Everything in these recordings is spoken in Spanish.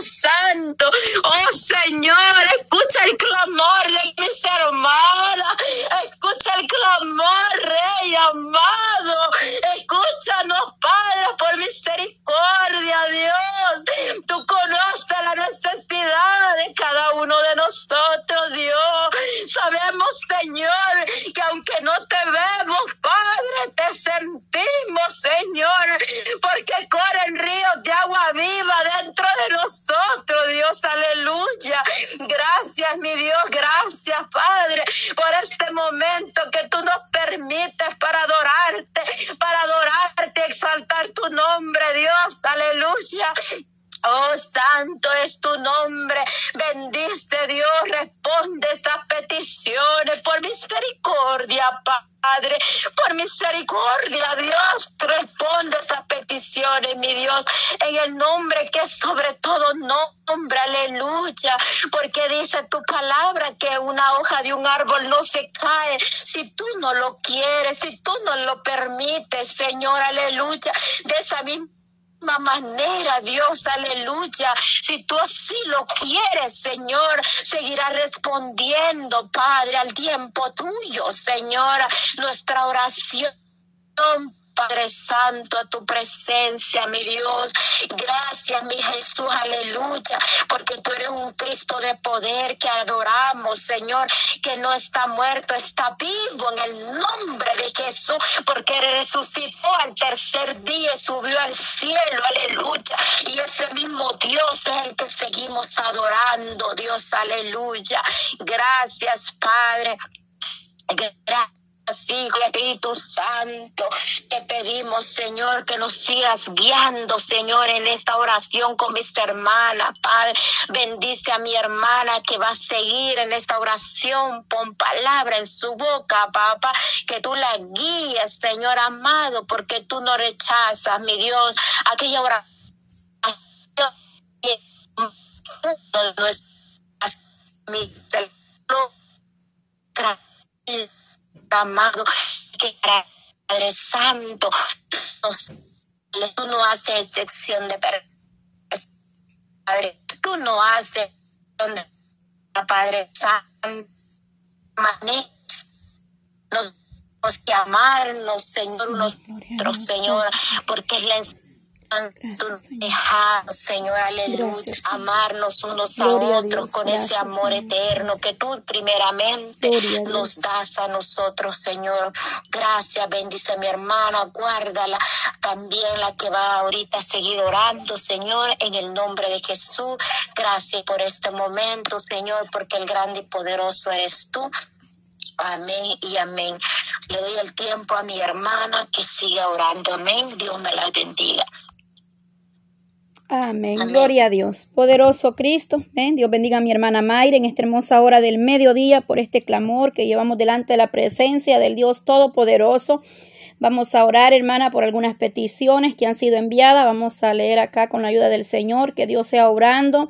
Santo. Oh Señor, escucha el clamor de mis hermanas. Escucha el clamor, Rey amado. Escúchanos, Padre, por misericordia, Dios. Tú conoces la necesidad de cada uno de nosotros, Dios. Sabemos, Señor, que aunque no te vemos, Padre, te sentimos, Señor, porque corren ríos de agua viva dentro de nosotros, Dios, aleluya. Gracias, mi Dios, gracias, Padre, por este momento que tú nos permites para adorarte, para adorarte, exaltar tu nombre, Dios, aleluya. Oh, santo es tu nombre. Bendice Dios. Responde estas peticiones por misericordia, Padre. Por misericordia, Dios. Responde estas peticiones, mi Dios. En el nombre que sobre todo nombre. Aleluya. Porque dice tu palabra que una hoja de un árbol no se cae si tú no lo quieres, si tú no lo permites, Señor. Aleluya. De esa misma manera, Dios, aleluya. Si tú así lo quieres, Señor, seguirá respondiendo, Padre, al tiempo tuyo, Señora, nuestra oración Padre Santo, a tu presencia, mi Dios. Gracias, mi Jesús, aleluya, porque tú eres un Cristo de poder que adoramos, Señor, que no está muerto, está vivo en el nombre de Jesús, porque resucitó al tercer día y subió al cielo, aleluya. Y ese mismo Dios es el que seguimos adorando, Dios, aleluya. Gracias, Padre. Gracias Hijo Espíritu Santo, te pedimos, Señor, que nos sigas guiando, Señor, en esta oración con mis hermanas, Padre. Bendice a mi hermana que va a seguir en esta oración. Pon palabra en su boca, papá, que tú la guíes, Señor amado, porque tú no rechazas, mi Dios, aquella oración es mi amado, que Padre Santo, tú no haces excepción de Padre, tú no haces Padre Santo, nos que amarnos, Señor, nosotros, Señor, porque es la Gracias, Señor. aleluya. Amarnos unos a otros con ese amor eterno que tú primeramente nos das a nosotros, Señor. Gracias, bendice a mi hermana, guárdala. También la que va ahorita a seguir orando, Señor, en el nombre de Jesús. Gracias por este momento, Señor, porque el grande y poderoso eres tú. Amén y amén. Le doy el tiempo a mi hermana que siga orando. Amén. Dios me la bendiga. Amén. Gloria a Dios. Poderoso Cristo. Dios bendiga a mi hermana Mayra en esta hermosa hora del mediodía por este clamor que llevamos delante de la presencia del Dios Todopoderoso. Vamos a orar, hermana, por algunas peticiones que han sido enviadas. Vamos a leer acá con la ayuda del Señor, que Dios sea obrando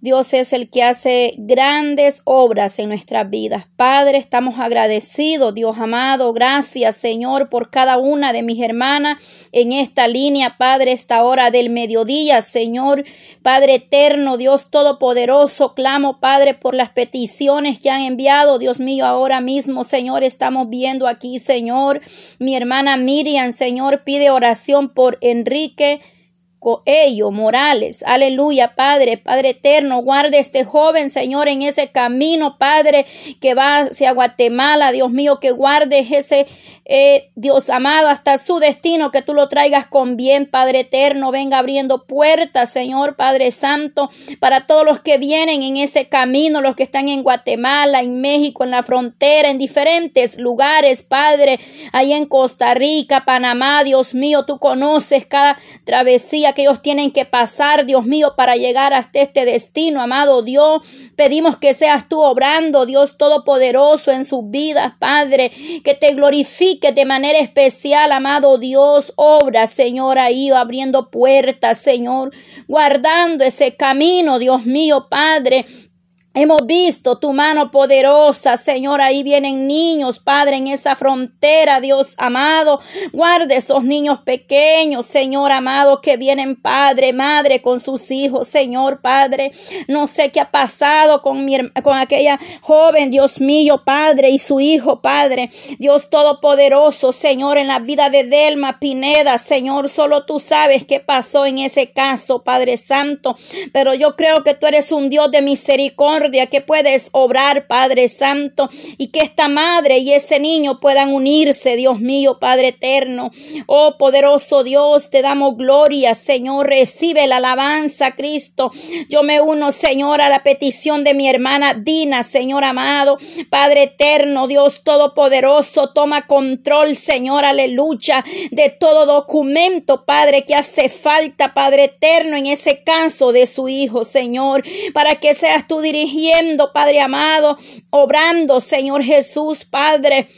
Dios es el que hace grandes obras en nuestras vidas. Padre, estamos agradecidos, Dios amado. Gracias, Señor, por cada una de mis hermanas en esta línea, Padre, esta hora del mediodía, Señor. Padre eterno, Dios todopoderoso, clamo, Padre, por las peticiones que han enviado, Dios mío, ahora mismo, Señor, estamos viendo aquí, Señor. Mi hermana Miriam, Señor, pide oración por Enrique. Coello Morales. Aleluya, Padre, Padre eterno, guarde este joven, Señor, en ese camino, Padre, que va hacia Guatemala, Dios mío, que guarde ese, eh, Dios amado, hasta su destino, que tú lo traigas con bien, Padre eterno, venga abriendo puertas, Señor, Padre Santo, para todos los que vienen en ese camino, los que están en Guatemala, en México, en la frontera, en diferentes lugares, Padre, ahí en Costa Rica, Panamá, Dios mío, tú conoces cada travesía que ellos tienen que pasar, Dios mío, para llegar hasta este destino, amado Dios. Pedimos que seas tú obrando, Dios Todopoderoso, en sus vidas, Padre, que te glorifique de manera especial, amado Dios. Obra, Señor, ahí abriendo puertas, Señor, guardando ese camino, Dios mío, Padre Hemos visto tu mano poderosa, Señor. Ahí vienen niños, Padre, en esa frontera, Dios amado. Guarde esos niños pequeños, Señor amado, que vienen, Padre, Madre, con sus hijos, Señor, Padre. No sé qué ha pasado con, mi, con aquella joven, Dios mío, Padre, y su hijo, Padre. Dios Todopoderoso, Señor, en la vida de Delma Pineda, Señor, solo tú sabes qué pasó en ese caso, Padre Santo. Pero yo creo que tú eres un Dios de misericordia que puedes obrar, Padre Santo, y que esta madre y ese niño puedan unirse, Dios mío, Padre eterno. Oh poderoso Dios, te damos gloria, Señor, recibe la alabanza, Cristo. Yo me uno, Señor, a la petición de mi hermana Dina, Señor amado, Padre eterno, Dios todopoderoso, toma control, Señor, aleluya, de todo documento, Padre, que hace falta, Padre eterno, en ese caso de su hijo, Señor, para que seas tú Padre amado, obrando, Señor Jesús, Padre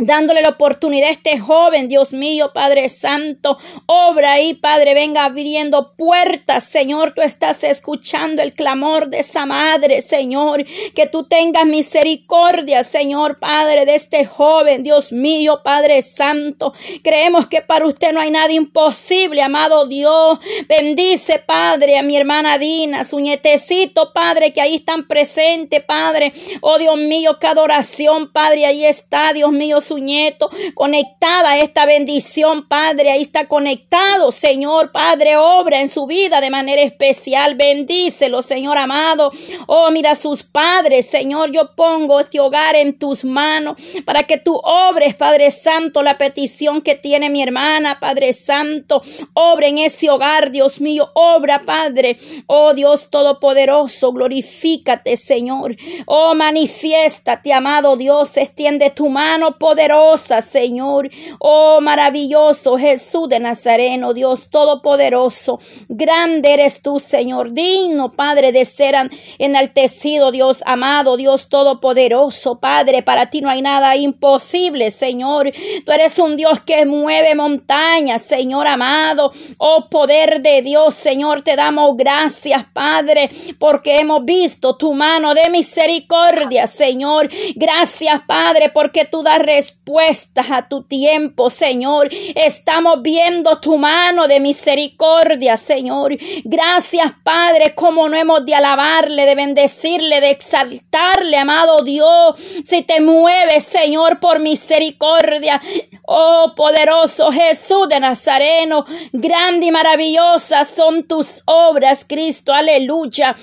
dándole la oportunidad a este joven, Dios mío, Padre Santo, obra ahí, Padre, venga abriendo puertas, Señor, tú estás escuchando el clamor de esa madre, Señor, que tú tengas misericordia, Señor, Padre, de este joven, Dios mío, Padre Santo, creemos que para usted no hay nada imposible, amado Dios, bendice, Padre, a mi hermana Dina, su nietecito, Padre, que ahí están presentes, Padre, oh Dios mío, cada oración, Padre, ahí está, Dios mío, su nieto, conectada a esta bendición, Padre. Ahí está conectado, Señor, Padre, obra en su vida de manera especial. Bendícelo, Señor amado. Oh, mira sus padres, Señor, yo pongo este hogar en tus manos para que tú obres, Padre Santo, la petición que tiene mi hermana, Padre Santo. Obra en ese hogar, Dios mío, obra, Padre. Oh, Dios Todopoderoso, glorifícate, Señor. Oh, manifiéstate, amado Dios, extiende tu mano, poder poderosa, Señor. Oh, maravilloso Jesús de Nazareno, Dios todopoderoso. Grande eres tú, Señor. Digno, Padre, de ser enaltecido, Dios amado, Dios todopoderoso, Padre. Para ti no hay nada imposible, Señor. Tú eres un Dios que mueve montañas, Señor amado. Oh, poder de Dios, Señor, te damos gracias, Padre, porque hemos visto tu mano de misericordia, Señor. Gracias, Padre, porque tú das respuesta respuestas a tu tiempo, Señor. Estamos viendo tu mano de misericordia, Señor. Gracias, Padre, como no hemos de alabarle, de bendecirle, de exaltarle, amado Dios. Si te mueves, Señor, por misericordia. Oh, poderoso Jesús de Nazareno, grande y maravillosa son tus obras, Cristo. Aleluya.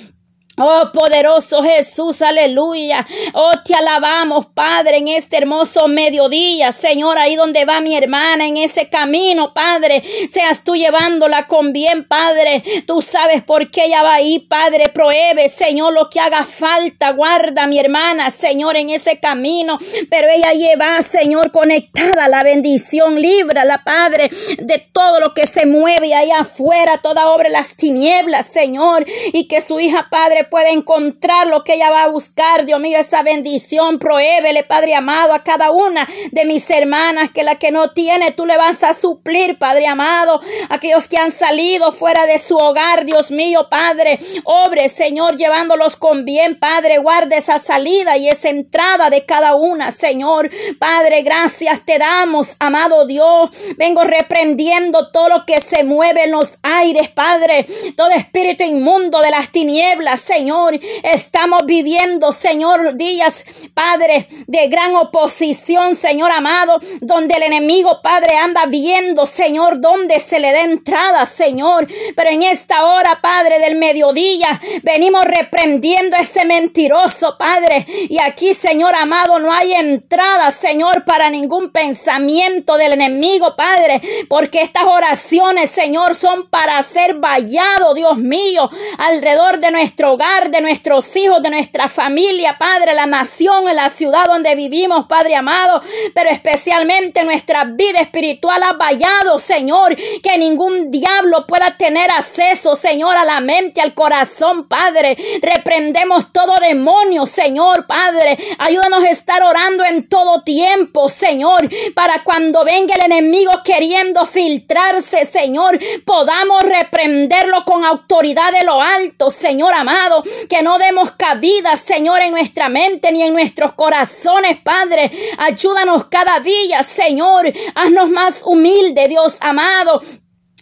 Oh poderoso Jesús, aleluya. Oh te alabamos, Padre, en este hermoso mediodía, Señor, ahí donde va mi hermana, en ese camino, Padre. Seas tú llevándola con bien, Padre. Tú sabes por qué ella va ahí, Padre. Prohíbe, Señor, lo que haga falta. Guarda mi hermana, Señor, en ese camino. Pero ella lleva, Señor, conectada la bendición. Líbrala, Padre, de todo lo que se mueve allá afuera, toda obra las tinieblas, Señor. Y que su hija, Padre, puede encontrar lo que ella va a buscar. Dios mío, esa bendición, prohébele, Padre amado, a cada una de mis hermanas que la que no tiene, tú le vas a suplir, Padre amado. Aquellos que han salido fuera de su hogar, Dios mío, Padre, obre, Señor, llevándolos con bien, Padre, guarde esa salida y esa entrada de cada una, Señor. Padre, gracias te damos, amado Dios. Vengo reprendiendo todo lo que se mueve en los aires, Padre. Todo espíritu inmundo de las tinieblas, Señor. Señor. Estamos viviendo, Señor, días, Padre, de gran oposición, Señor amado, donde el enemigo, Padre, anda viendo, Señor, donde se le da entrada, Señor. Pero en esta hora, Padre, del mediodía, venimos reprendiendo ese mentiroso, Padre. Y aquí, Señor amado, no hay entrada, Señor, para ningún pensamiento del enemigo, Padre, porque estas oraciones, Señor, son para ser vallado, Dios mío, alrededor de nuestro hogar de nuestros hijos, de nuestra familia, Padre, la nación, la ciudad donde vivimos, Padre amado, pero especialmente nuestra vida espiritual ha vallado, Señor, que ningún diablo pueda tener acceso, Señor, a la mente, al corazón, Padre. Reprendemos todo demonio, Señor, Padre. Ayúdanos a estar orando en todo tiempo, Señor, para cuando venga el enemigo queriendo filtrarse, Señor, podamos reprenderlo con autoridad de lo alto, Señor amado que no demos cabida, Señor, en nuestra mente ni en nuestros corazones, Padre. Ayúdanos cada día, Señor. Haznos más humilde, Dios amado.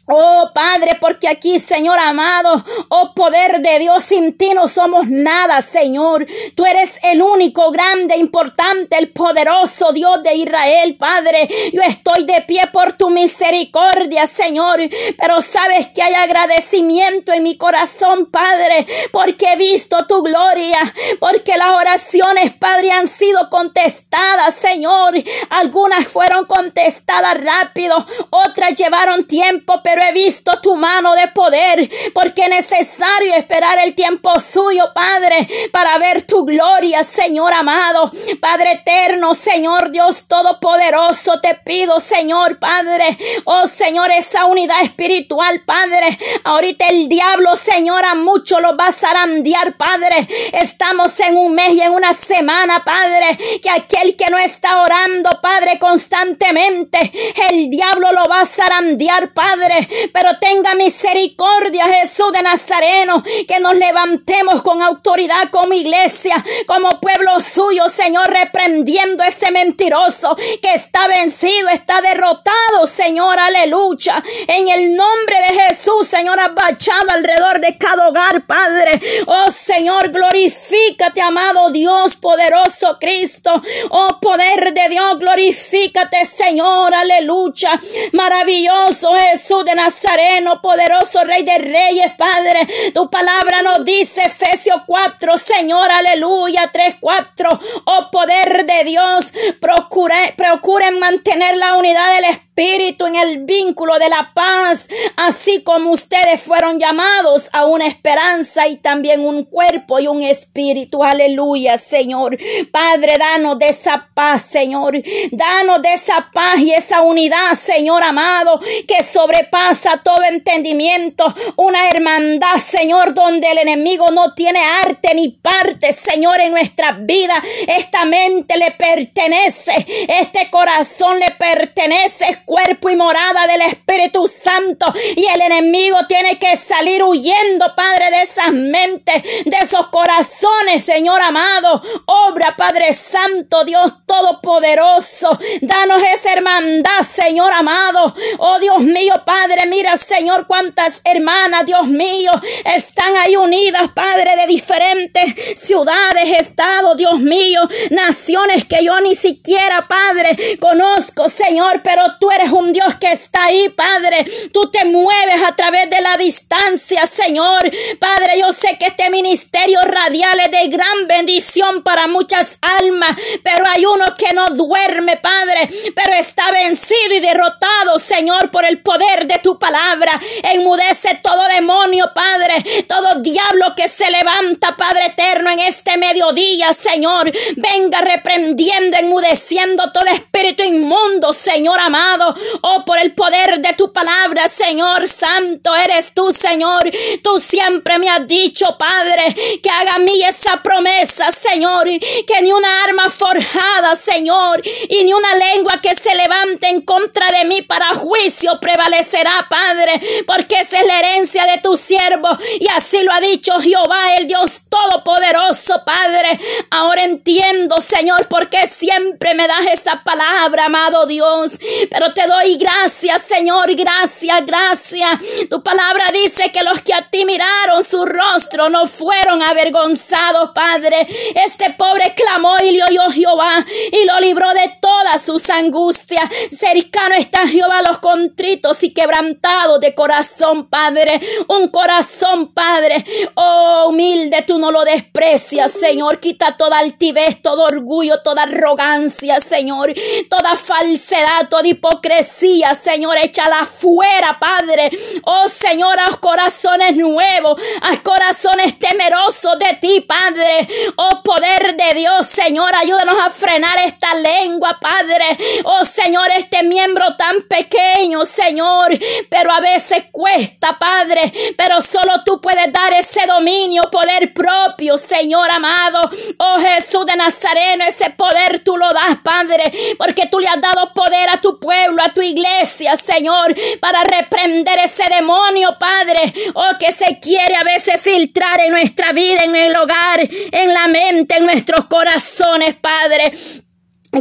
Oh Padre, porque aquí, Señor amado, oh poder de Dios, sin ti no somos nada, Señor. Tú eres el único, grande, importante, el poderoso Dios de Israel, Padre. Yo estoy de pie por tu misericordia, Señor. Pero sabes que hay agradecimiento en mi corazón, Padre, porque he visto tu gloria, porque las oraciones, Padre, han sido contestadas, Señor. Algunas fueron contestadas rápido, otras llevaron tiempo, pero he visto tu mano de poder, porque es necesario esperar el tiempo suyo, Padre, para ver tu gloria, Señor amado, Padre eterno, Señor Dios Todopoderoso, te pido, Señor Padre, oh Señor, esa unidad espiritual, Padre, ahorita el diablo, Señor, a mucho lo va a zarandear, Padre, estamos en un mes y en una semana, Padre, que aquel que no está orando, Padre, constantemente, el diablo lo va a zarandear, Padre, pero tenga misericordia, Jesús de Nazareno, que nos levantemos con autoridad como iglesia, como pueblo suyo, Señor, reprendiendo ese mentiroso que está vencido, está derrotado, Señor, aleluya. En el nombre de Jesús, Señor, abachado alrededor de cada hogar, Padre. Oh Señor, glorifícate, amado Dios, poderoso Cristo. Oh poder de Dios, glorifícate, Señor, aleluya. Maravilloso Jesús de Nazareno, poderoso Rey de Reyes, Padre. Tu palabra nos dice, Efesios 4, Señor, aleluya, 3, 4. Oh poder de Dios, procure, procuren mantener la unidad del Espíritu espíritu, en el vínculo de la paz, así como ustedes fueron llamados a una esperanza y también un cuerpo y un espíritu. Aleluya, Señor. Padre, danos de esa paz, Señor. Danos de esa paz y esa unidad, Señor amado, que sobrepasa todo entendimiento. Una hermandad, Señor, donde el enemigo no tiene arte ni parte, Señor, en nuestra vida. Esta mente le pertenece, este corazón le pertenece cuerpo y morada del Espíritu Santo. Y el enemigo tiene que salir huyendo, Padre, de esas mentes, de esos corazones, Señor amado. Obra, Padre Santo, Dios Todopoderoso. Danos esa hermandad, Señor amado. Oh Dios mío, Padre, mira, Señor, cuántas hermanas, Dios mío, están ahí unidas, Padre, de diferentes ciudades, estados, Dios mío, naciones que yo ni siquiera, Padre, conozco, Señor, pero tú eres un Dios que está ahí, Padre. Tú te mueves a través de la distancia, Señor. Padre, yo sé que este ministerio radial es de gran bendición para muchas almas, pero hay uno que no duerme, Padre, pero está vencido y derrotado, Señor, por el poder de tu palabra. Enmudece todo demonio, Padre, todo diablo que se levanta, Padre eterno, en este mediodía, Señor. Venga reprendiendo, enmudeciendo todo espíritu inmundo, Señor amado. Oh, por el poder de tu palabra, Señor Santo, eres tú, Señor. Tú siempre me has dicho, Padre, que haga a mí esa promesa, Señor, que ni una arma forjada, Señor, y ni una lengua que se levante en contra de mí para juicio prevalecerá, Padre, porque esa es la herencia de tu siervo, y así lo ha dicho Jehová, el Dios Todopoderoso, Padre. Ahora entiendo, Señor, por qué siempre me das esa palabra, amado Dios, pero te doy gracias, Señor, gracias, gracias. Tu palabra dice que los que a ti miraron su rostro no fueron avergonzados, Padre. Este pobre clamó y le oyó Jehová y lo libró de todas sus angustias. Cercano está Jehová los contritos y quebrantados de corazón, Padre. Un corazón, Padre. Oh, humilde, tú no lo desprecias, Señor. Quita toda altivez, todo orgullo, toda arrogancia, Señor. Toda falsedad, toda hipocresía hipocresía, Señor, échala fuera, Padre. Oh, Señor, a corazones nuevos, a corazones temerosos de ti, Padre. Oh, poder de Dios, Señor, ayúdanos a frenar esta lengua, Padre. Oh, Señor, este miembro tan pequeño, Señor, pero a veces cuesta, Padre, pero solo tú puedes dar ese dominio, poder propio, Señor amado. Oh Jesús de Nazareno, ese poder tú lo das, Padre, porque tú le has dado poder a tu pueblo, a tu iglesia, Señor, para reprender ese demonio, Padre, oh que se quiere a veces filtrar en nuestra vida, en el hogar, en la mente, en nuestros corazones, Padre.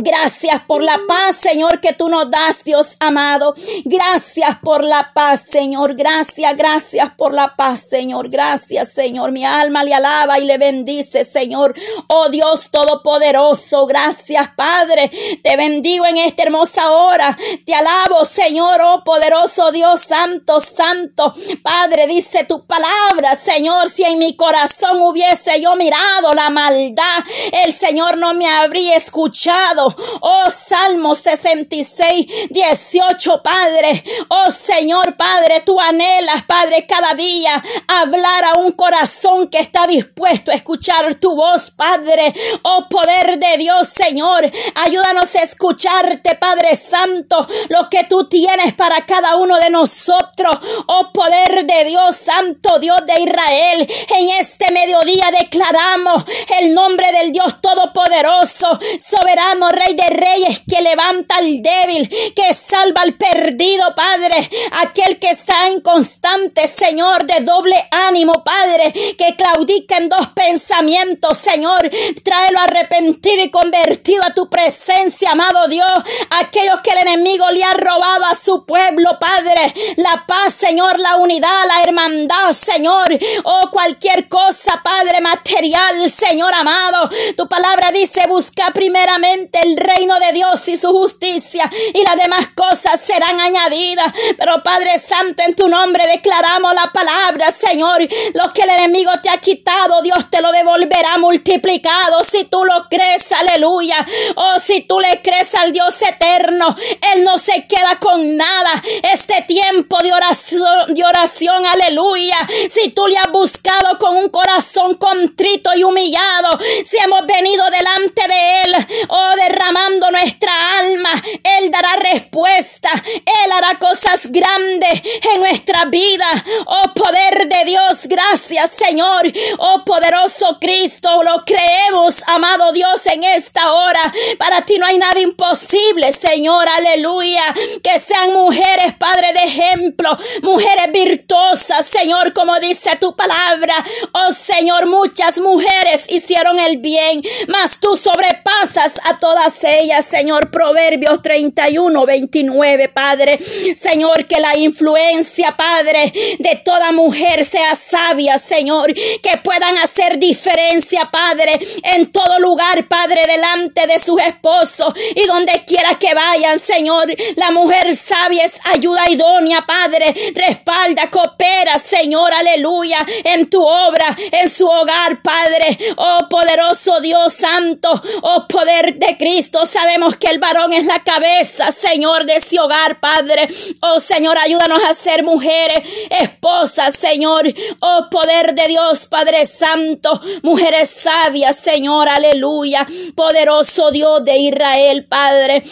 Gracias por la paz, Señor, que tú nos das, Dios amado. Gracias por la paz, Señor. Gracias, gracias por la paz, Señor. Gracias, Señor. Mi alma le alaba y le bendice, Señor. Oh Dios Todopoderoso. Gracias, Padre. Te bendigo en esta hermosa hora. Te alabo, Señor. Oh poderoso Dios Santo, Santo. Padre, dice tu palabra, Señor. Si en mi corazón hubiese yo mirado la maldad, el Señor no me habría escuchado. Oh Salmo 66, 18, Padre. Oh Señor, Padre, tú anhelas, Padre, cada día hablar a un corazón que está dispuesto a escuchar tu voz, Padre. Oh poder de Dios, Señor. Ayúdanos a escucharte, Padre Santo, lo que tú tienes para cada uno de nosotros. Oh poder de Dios, Santo Dios de Israel. En este mediodía declaramos el nombre del Dios Todopoderoso, soberano, Rey de Reyes, que levanta al débil, que salva al perdido, Padre, aquel que está inconstante, Señor, de doble ánimo, Padre, que claudica en dos pensamientos, Señor, tráelo arrepentido y convertido a tu presencia, amado Dios, aquellos que el enemigo le ha robado a su pueblo, Padre, la paz, Señor, la unidad, la hermandad, Señor, o oh, cualquier cosa, Padre, material, Señor amado, tu palabra dice, busca primeramente el reino de Dios y su justicia y las demás cosas serán añadidas. Pero Padre Santo, en tu nombre declaramos la palabra, Señor. Lo que el enemigo te ha quitado, Dios te lo devolverá multiplicado. Si tú lo crees, aleluya. Oh, si tú le crees al Dios eterno, Él no se queda con nada. Este tiempo de oración, de oración, aleluya. Si tú le has buscado con un corazón contrito y humillado, si hemos venido delante de Él, oh, derramando nuestra alma, Él dará respuesta, Él hará cosas grandes en nuestra vida. Oh poder de Dios, gracias Señor. Oh poderoso Cristo, lo creemos, amado Dios, en esta hora. Para ti no hay nada imposible, Señor, aleluya. Que sean mujeres, Padre de ejemplo, mujeres virtuosas, Señor, como dice tu palabra. Oh Señor, muchas mujeres hicieron el bien, mas tú sobrepasas a todas ellas, Señor. Proverbios 31, 29, Padre. Señor, que la influencia, Padre, de toda mujer sea sabia, Señor. Que puedan hacer diferencia, Padre, en todo lugar, Padre, delante de sus esposos y donde quiera que vayan, Señor. La mujer sabia es ayuda idónea, Padre. Respalda, coopera, Señor, aleluya, en tu obra, en su hogar, Padre. Oh poderoso Dios Santo, oh poder de Cristo. Sabemos que el varón es la cabeza, Señor, de ese hogar, Padre. Oh Señor, ayúdanos a ser mujeres, esposas, Señor. Oh poder de Dios, Padre Santo. Mujeres sabias, Señor, aleluya. Poderoso Dios de Israel, Padre.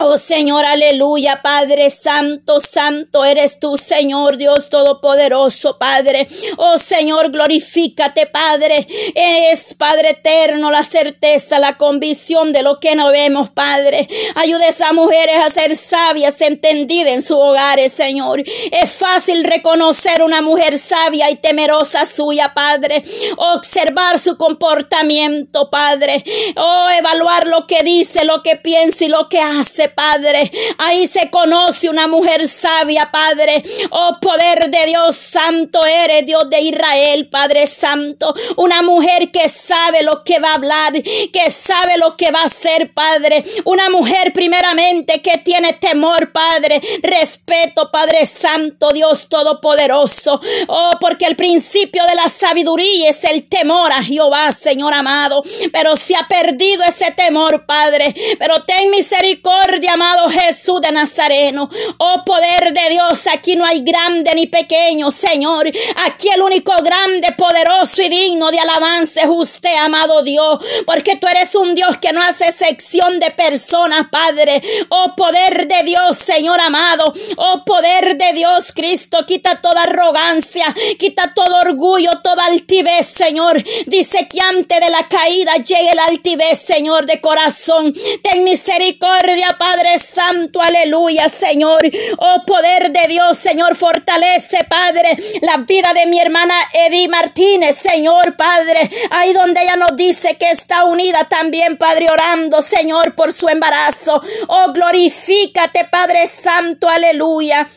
Oh Señor, aleluya, Padre Santo, Santo eres tú, Señor Dios Todopoderoso, Padre. Oh Señor, glorifícate, Padre. Es, Padre eterno, la certeza, la convicción de lo que no vemos, Padre. Ayuda a esas mujeres a ser sabias, entendidas en sus hogares, Señor. Es fácil reconocer una mujer sabia y temerosa suya, Padre. Observar su comportamiento, Padre. Oh, evaluar lo que dice, lo que piensa y lo que hace. Padre. Ahí se conoce una mujer sabia, Padre. Oh, poder de Dios santo eres, Dios de Israel, Padre Santo. Una mujer que sabe lo que va a hablar, que sabe lo que va a hacer, Padre. Una mujer primeramente que tiene temor, Padre. Respeto, Padre Santo, Dios Todopoderoso. Oh, porque el principio de la sabiduría es el temor a Jehová, Señor amado. Pero se ha perdido ese temor, Padre. Pero ten misericordia misericordia, amado Jesús de Nazareno. Oh poder de Dios, aquí no hay grande ni pequeño, Señor. Aquí el único grande, poderoso y digno de alabanza es usted, amado Dios, porque tú eres un Dios que no hace sección de personas, Padre. Oh poder de Dios, Señor amado. Oh poder de Dios, Cristo, quita toda arrogancia, quita todo orgullo, toda altivez, Señor. Dice que antes de la caída llegue la altivez, Señor, de corazón. Ten misericordia, Padre Santo, aleluya, Señor. Oh poder de Dios, Señor, fortalece, Padre, la vida de mi hermana Eddie Martínez, Señor, Padre. Ahí donde ella nos dice que está unida también, Padre, orando, Señor, por su embarazo. Oh, glorifícate, Padre Santo, aleluya.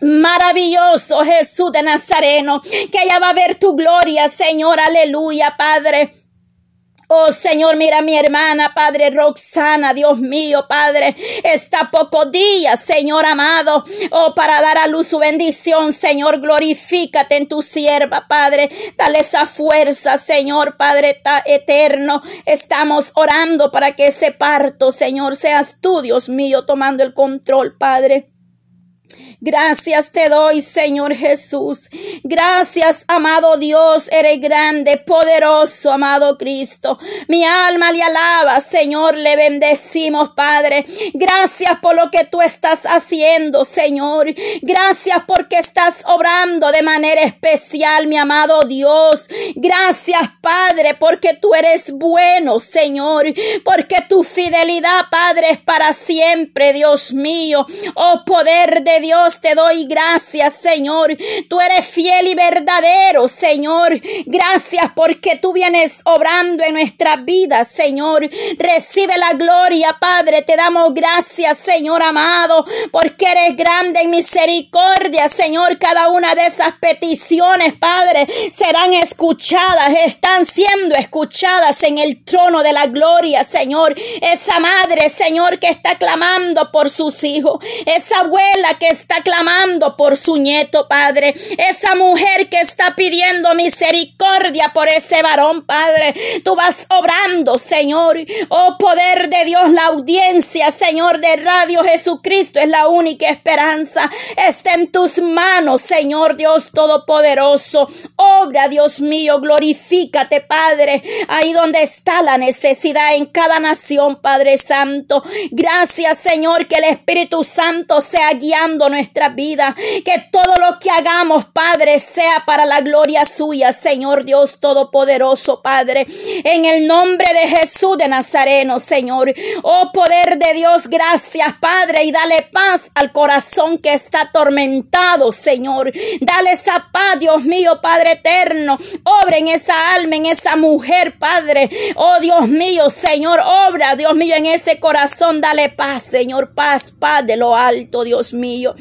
Maravilloso Jesús de Nazareno, que ella va a ver tu gloria, Señor, aleluya, Padre. Oh Señor, mira mi hermana, Padre Roxana, Dios mío, Padre, está pocos días, Señor amado, oh, para dar a luz su bendición, Señor, glorifícate en tu sierva, Padre, dale esa fuerza, Señor, Padre eterno, estamos orando para que ese parto, Señor, seas tú, Dios mío, tomando el control, Padre. Gracias te doy, Señor Jesús. Gracias, amado Dios. Eres grande, poderoso, amado Cristo. Mi alma le alaba, Señor. Le bendecimos, Padre. Gracias por lo que tú estás haciendo, Señor. Gracias porque estás obrando de manera especial, mi amado Dios. Gracias, Padre, porque tú eres bueno, Señor. Porque tu fidelidad, Padre, es para siempre, Dios mío. Oh, poder de Dios te doy gracias, Señor. Tú eres fiel y verdadero, Señor. Gracias porque tú vienes obrando en nuestra vida, Señor. Recibe la gloria, Padre. Te damos gracias, Señor amado, porque eres grande en misericordia, Señor. Cada una de esas peticiones, Padre, serán escuchadas, están siendo escuchadas en el trono de la gloria, Señor. Esa madre, Señor, que está clamando por sus hijos. Esa abuela que está clamando por su nieto, Padre. Esa mujer que está pidiendo misericordia por ese varón, Padre. Tú vas obrando, Señor. Oh poder de Dios, la audiencia, Señor, de Radio Jesucristo es la única esperanza. Está en tus manos, Señor Dios Todopoderoso. Obra, Dios mío, glorifícate, Padre. Ahí donde está la necesidad en cada nación, Padre Santo. Gracias, Señor, que el Espíritu Santo sea guiando nuestra vida. Que todo lo que hagamos, Padre, sea para la gloria suya, Señor Dios Todopoderoso, Padre. En el nombre de Jesús de Nazareno, Señor. Oh poder de Dios, gracias, Padre, y dale paz al corazón que está atormentado, Señor. Dale esa paz, Dios mío, Padre eterno. Obra en esa alma, en esa mujer, Padre. Oh Dios mío, Señor, obra, Dios mío, en ese corazón. Dale paz, Señor, paz, paz de lo alto, Dios mío.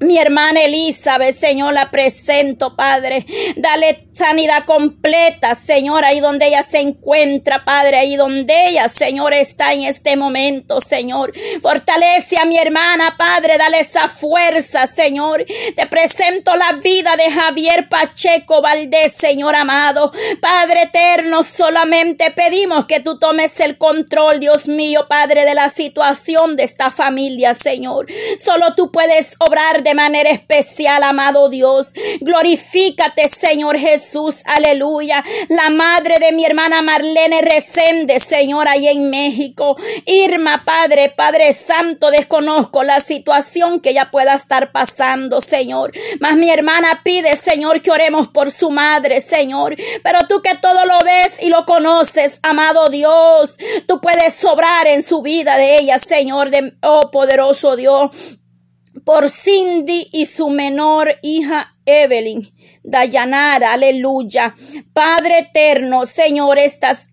Mi hermana Elizabeth, Señor, la presento, Padre. Dale sanidad completa, Señor, ahí donde ella se encuentra, Padre, ahí donde ella, Señor, está en este momento, Señor. Fortalece a mi hermana, Padre, dale esa fuerza, Señor. Te presento la vida de Javier Pacheco Valdés, Señor amado. Padre eterno, solamente pedimos que tú tomes el control, Dios mío, Padre, de la situación de esta familia, Señor. Solo tú puedes obrar de de manera especial, amado Dios. Glorifícate, Señor Jesús, aleluya. La madre de mi hermana Marlene Resende, Señor, ahí en México. Irma, Padre, Padre Santo, desconozco la situación que ella pueda estar pasando, Señor. Mas mi hermana pide, Señor, que oremos por su madre, Señor. Pero tú que todo lo ves y lo conoces, amado Dios, tú puedes sobrar en su vida de ella, Señor, de, oh poderoso Dios por Cindy y su menor hija Evelyn. Dayanara, aleluya. Padre eterno, Señor, estas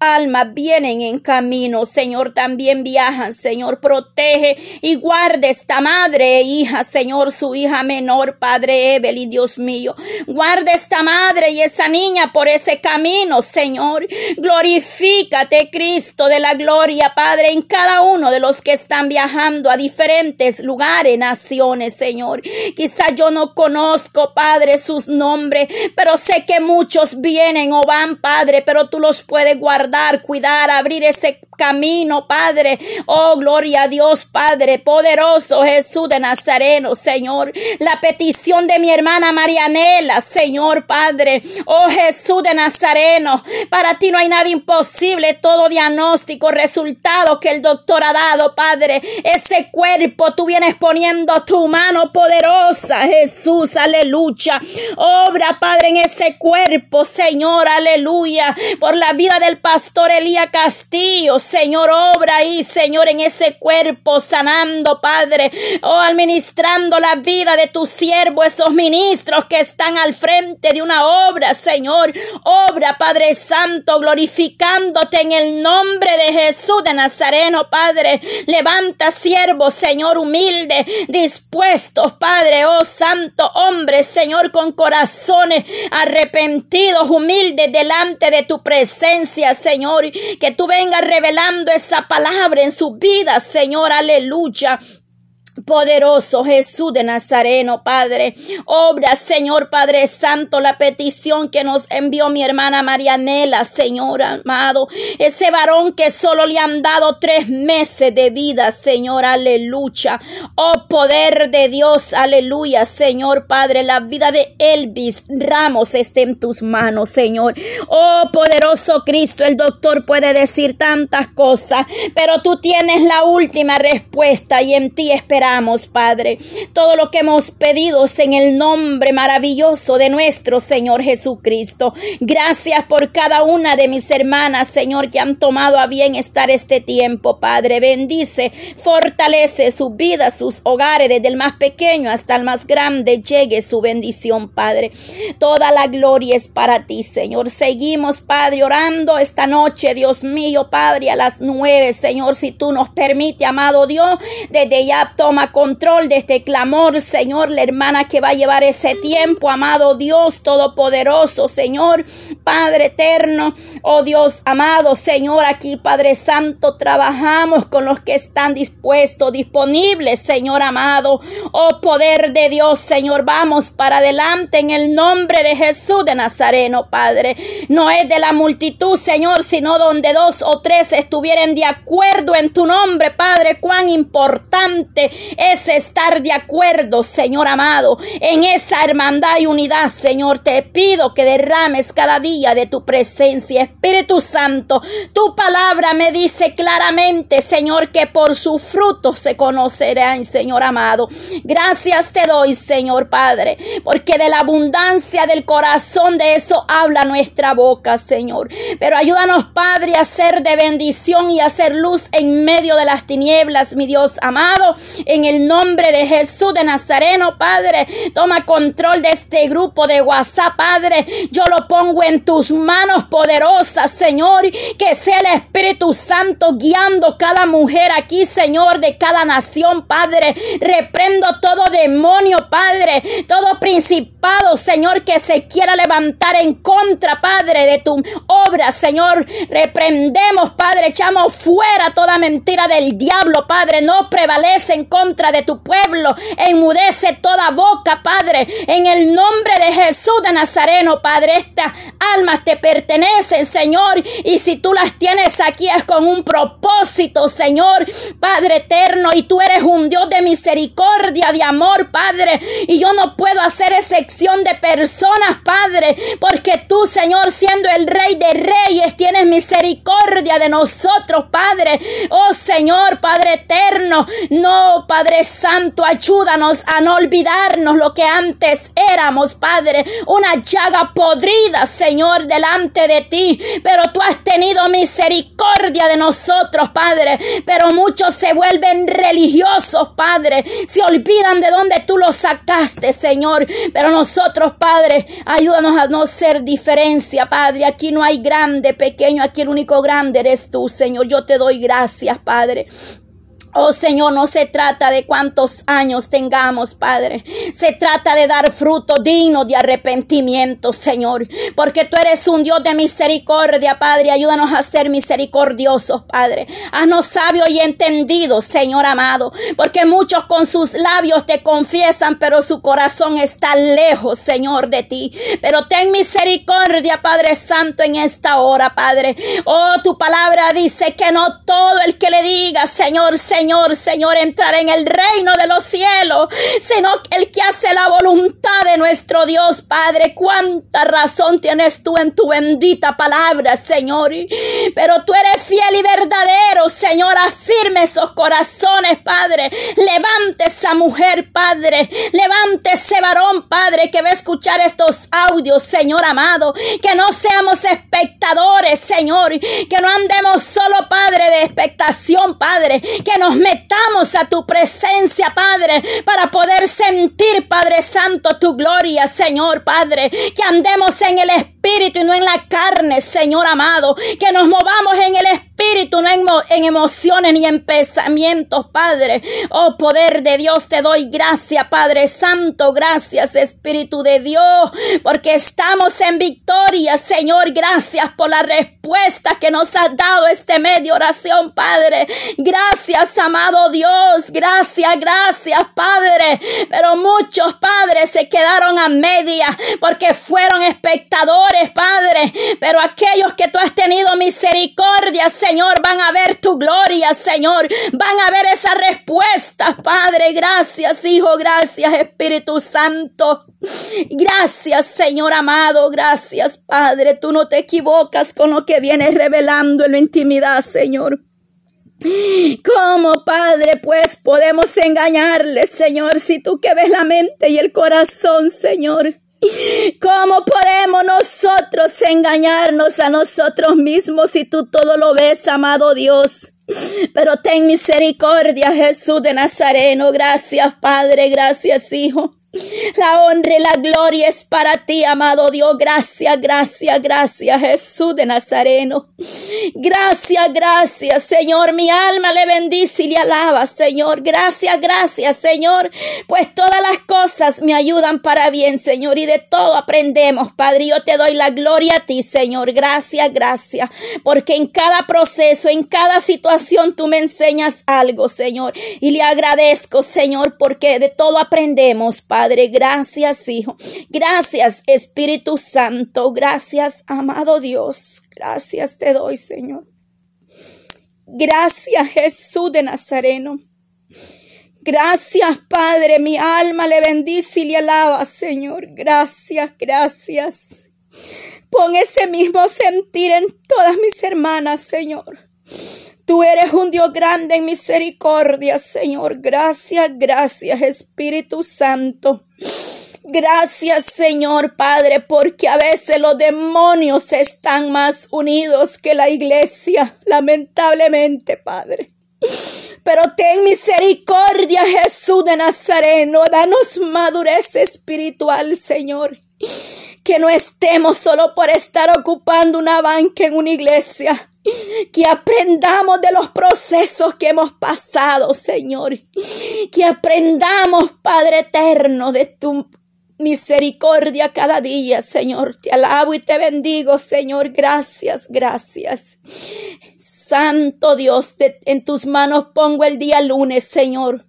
almas vienen en camino, Señor, también viajan, Señor, protege y guarde esta madre e hija, Señor, su hija menor, Padre Evelyn, Dios mío, guarde esta madre y esa niña por ese camino, Señor, glorifícate, Cristo de la gloria, Padre, en cada uno de los que están viajando a diferentes lugares, naciones, Señor, quizá yo no conozco, Padre, sus nombres, pero sé que muchos vienen o van, Padre, pero tú los puedes guardar cuidar, abrir ese camino, Padre. Oh, gloria a Dios, Padre, poderoso Jesús de Nazareno, Señor. La petición de mi hermana Marianela, Señor, Padre. Oh, Jesús de Nazareno, para ti no hay nada imposible, todo diagnóstico, resultado que el doctor ha dado, Padre. Ese cuerpo, tú vienes poniendo tu mano poderosa, Jesús, aleluya. Obra, Padre, en ese cuerpo, Señor, aleluya, por la vida del pastor Elías Castillo, Señor, obra ahí, Señor, en ese cuerpo, sanando, Padre, oh, administrando la vida de tu siervo, esos ministros que están al frente de una obra, Señor, obra, Padre Santo, glorificándote en el nombre de Jesús de Nazareno, Padre, levanta siervos, Señor, humilde, dispuestos, Padre, oh Santo, hombre, Señor, con corazones arrepentidos, humildes delante de tu presencia, Señor, que tú vengas revelando esa palabra en su vida, Señor, aleluya. Poderoso Jesús de Nazareno, Padre. Obra, Señor Padre Santo, la petición que nos envió mi hermana Marianela, Señor amado. Ese varón que solo le han dado tres meses de vida, Señor, aleluya. Oh, poder de Dios, aleluya, Señor Padre. La vida de Elvis Ramos esté en tus manos, Señor. Oh, poderoso Cristo, el doctor puede decir tantas cosas, pero tú tienes la última respuesta y en ti esperamos Padre. Todo lo que hemos pedido en el nombre maravilloso de nuestro Señor Jesucristo. Gracias por cada una de mis hermanas, Señor, que han tomado a bien estar este tiempo, Padre. Bendice, fortalece su vida, sus hogares, desde el más pequeño hasta el más grande, llegue su bendición, Padre. Toda la gloria es para ti, Señor. Seguimos, Padre, orando esta noche, Dios mío, Padre, a las nueve, Señor, si tú nos permite, amado Dios, desde ya toma control de este clamor, Señor, la hermana que va a llevar ese tiempo, amado Dios Todopoderoso, Señor, Padre eterno, oh Dios amado, Señor, aquí Padre Santo, trabajamos con los que están dispuestos, disponibles, Señor amado, oh poder de Dios, Señor, vamos para adelante en el nombre de Jesús de Nazareno, Padre. No es de la multitud, Señor, sino donde dos o tres estuvieran de acuerdo en tu nombre, Padre, cuán importante es estar de acuerdo, Señor amado, en esa hermandad y unidad, Señor. Te pido que derrames cada día de tu presencia, Espíritu Santo. Tu palabra me dice claramente, Señor, que por sus frutos se conocerán, Señor amado. Gracias te doy, Señor Padre, porque de la abundancia del corazón de eso habla nuestra boca, Señor. Pero ayúdanos, Padre, a ser de bendición y a hacer luz en medio de las tinieblas, mi Dios amado en el nombre de Jesús de Nazareno, Padre. Toma control de este grupo de WhatsApp, Padre. Yo lo pongo en tus manos poderosas, Señor. Que sea el Espíritu Santo guiando cada mujer aquí, Señor, de cada nación, Padre. Reprendo todo demonio, Padre. Todo principado, Señor, que se quiera levantar en contra, Padre, de tu obra, Señor. Reprendemos, Padre. Echamos fuera toda mentira del diablo, Padre. No prevalece en contra contra de tu pueblo. Enmudece toda boca, Padre, en el nombre de Jesús de Nazareno, Padre. Estas almas te pertenecen, Señor, y si tú las tienes aquí es con un propósito, Señor, Padre eterno, y tú eres un Dios de misericordia, de amor, Padre, y yo no puedo hacer excepción de personas, Padre, porque tú, Señor, siendo el Rey de Reyes, tienes misericordia de nosotros, Padre. Oh Señor, Padre eterno, no, Padre Santo, ayúdanos a no olvidarnos lo que antes éramos, Padre. Una llaga podrida, Señor, delante de ti. Pero tú has tenido misericordia de nosotros, Padre. Pero muchos se vuelven religiosos, Padre. Se olvidan de dónde tú los sacaste, Señor. Pero nosotros, Padre, ayúdanos a no ser diferencia, Padre. Aquí no hay grande, pequeño. Aquí el único grande eres tú, Señor. Yo te doy gracias, Padre. Oh Señor, no se trata de cuántos años tengamos, Padre. Se trata de dar fruto digno de arrepentimiento, Señor. Porque tú eres un Dios de misericordia, Padre. Ayúdanos a ser misericordiosos, Padre. Haznos sabios y entendidos, Señor amado. Porque muchos con sus labios te confiesan, pero su corazón está lejos, Señor, de ti. Pero ten misericordia, Padre Santo, en esta hora, Padre. Oh, tu palabra dice que no todo el que le diga, Señor, Señor, Señor, Señor, entrar en el reino de los cielos, sino el que hace la voluntad de nuestro Dios, Padre. Cuánta razón tienes tú en tu bendita palabra, Señor. Pero tú eres fiel y verdadero, Señor. Afirme esos corazones, Padre. Levante esa mujer, Padre. Levante ese varón, Padre, que va a escuchar estos audios, Señor amado. Que no seamos espectadores, Señor. Que no andemos solo, Padre, de expectación, Padre. Que nos metamos a tu presencia, Padre, para poder sentir, Padre Santo, tu gloria, Señor, Padre, que andemos en el Espíritu y no en la carne, Señor amado, que nos movamos en el Espíritu, no en emociones ni en pensamientos, Padre. Oh, poder de Dios, te doy gracias, Padre Santo, gracias, Espíritu de Dios, porque estamos en victoria, Señor, gracias por la respuesta que nos has dado este medio oración, Padre. Gracias, amado Dios. Gracias, gracias, Padre. Pero muchos padres se quedaron a media porque fueron espectadores, Padre. Pero aquellos que tú has tenido misericordia, Señor, van a ver tu gloria, Señor. Van a ver esa respuesta, Padre. Gracias, Hijo. Gracias, Espíritu Santo. Gracias, Señor amado. Gracias, Padre. Tú no te equivocas con lo que vienes revelando en la intimidad, Señor. ¿Cómo, Padre, pues podemos engañarle, Señor, si tú que ves la mente y el corazón, Señor? ¿Cómo podemos nosotros engañarnos a nosotros mismos si tú todo lo ves, amado Dios? Pero ten misericordia, Jesús de Nazareno. Gracias, Padre. Gracias, Hijo. La honra y la gloria es para ti, amado Dios. Gracias, gracias, gracias, Jesús de Nazareno. Gracias, gracias, Señor. Mi alma le bendice y le alaba, Señor. Gracias, gracias, Señor. Pues todas las cosas me ayudan para bien, Señor. Y de todo aprendemos, Padre. Yo te doy la gloria a ti, Señor. Gracias, gracias. Porque en cada proceso, en cada situación, tú me enseñas algo, Señor. Y le agradezco, Señor, porque de todo aprendemos, Padre. Padre. Gracias, Hijo. Gracias, Espíritu Santo. Gracias, amado Dios. Gracias te doy, Señor. Gracias, Jesús de Nazareno. Gracias, Padre. Mi alma le bendice y le alaba, Señor. Gracias, gracias. Pon ese mismo sentir en todas mis hermanas, Señor. Tú eres un Dios grande en misericordia, Señor. Gracias, gracias, Espíritu Santo. Gracias, Señor Padre, porque a veces los demonios están más unidos que la iglesia, lamentablemente, Padre. Pero ten misericordia, Jesús de Nazareno. Danos madurez espiritual, Señor. Que no estemos solo por estar ocupando una banca en una iglesia que aprendamos de los procesos que hemos pasado, Señor. Que aprendamos, Padre eterno, de tu misericordia cada día, Señor. Te alabo y te bendigo, Señor. Gracias, gracias. Santo Dios, en tus manos pongo el día lunes, Señor.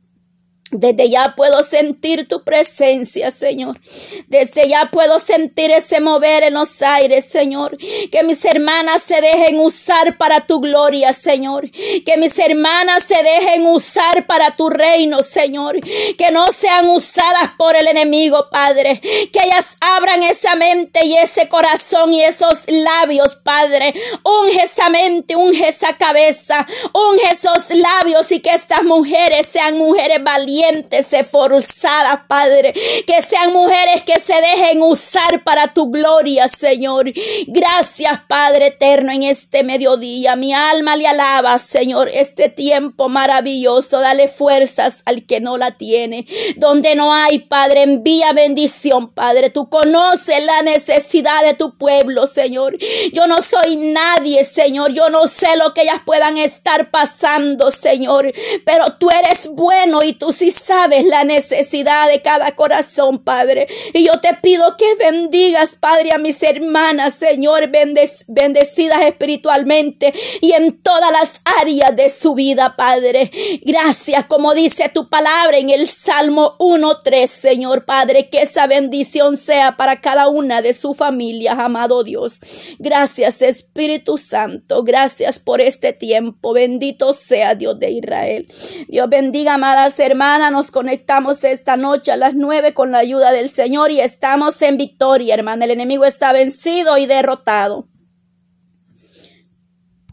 Desde ya puedo sentir tu presencia, Señor. Desde ya puedo sentir ese mover en los aires, Señor. Que mis hermanas se dejen usar para tu gloria, Señor. Que mis hermanas se dejen usar para tu reino, Señor. Que no sean usadas por el enemigo, Padre. Que ellas abran esa mente y ese corazón y esos labios, Padre. Unge esa mente, unge esa cabeza, unge esos labios y que estas mujeres sean mujeres valientes obedientes, esforzadas, Padre. Que sean mujeres que se dejen usar para tu gloria, Señor. Gracias, Padre eterno, en este mediodía. Mi alma le alaba, Señor, este tiempo maravilloso. Dale fuerzas al que no la tiene. Donde no hay, Padre, envía bendición, Padre. Tú conoces la necesidad de tu pueblo, Señor. Yo no soy nadie, Señor. Yo no sé lo que ellas puedan estar pasando, Señor. Pero tú eres bueno y tú sí sabes la necesidad de cada corazón, Padre. Y yo te pido que bendigas, Padre, a mis hermanas, Señor, bendecidas espiritualmente y en todas las áreas de su vida, Padre. Gracias, como dice tu palabra en el Salmo 1.3, Señor Padre, que esa bendición sea para cada una de su familia, amado Dios. Gracias, Espíritu Santo. Gracias por este tiempo. Bendito sea Dios de Israel. Dios bendiga, amadas hermanas. Nos conectamos esta noche a las nueve con la ayuda del Señor y estamos en victoria, hermana. El enemigo está vencido y derrotado.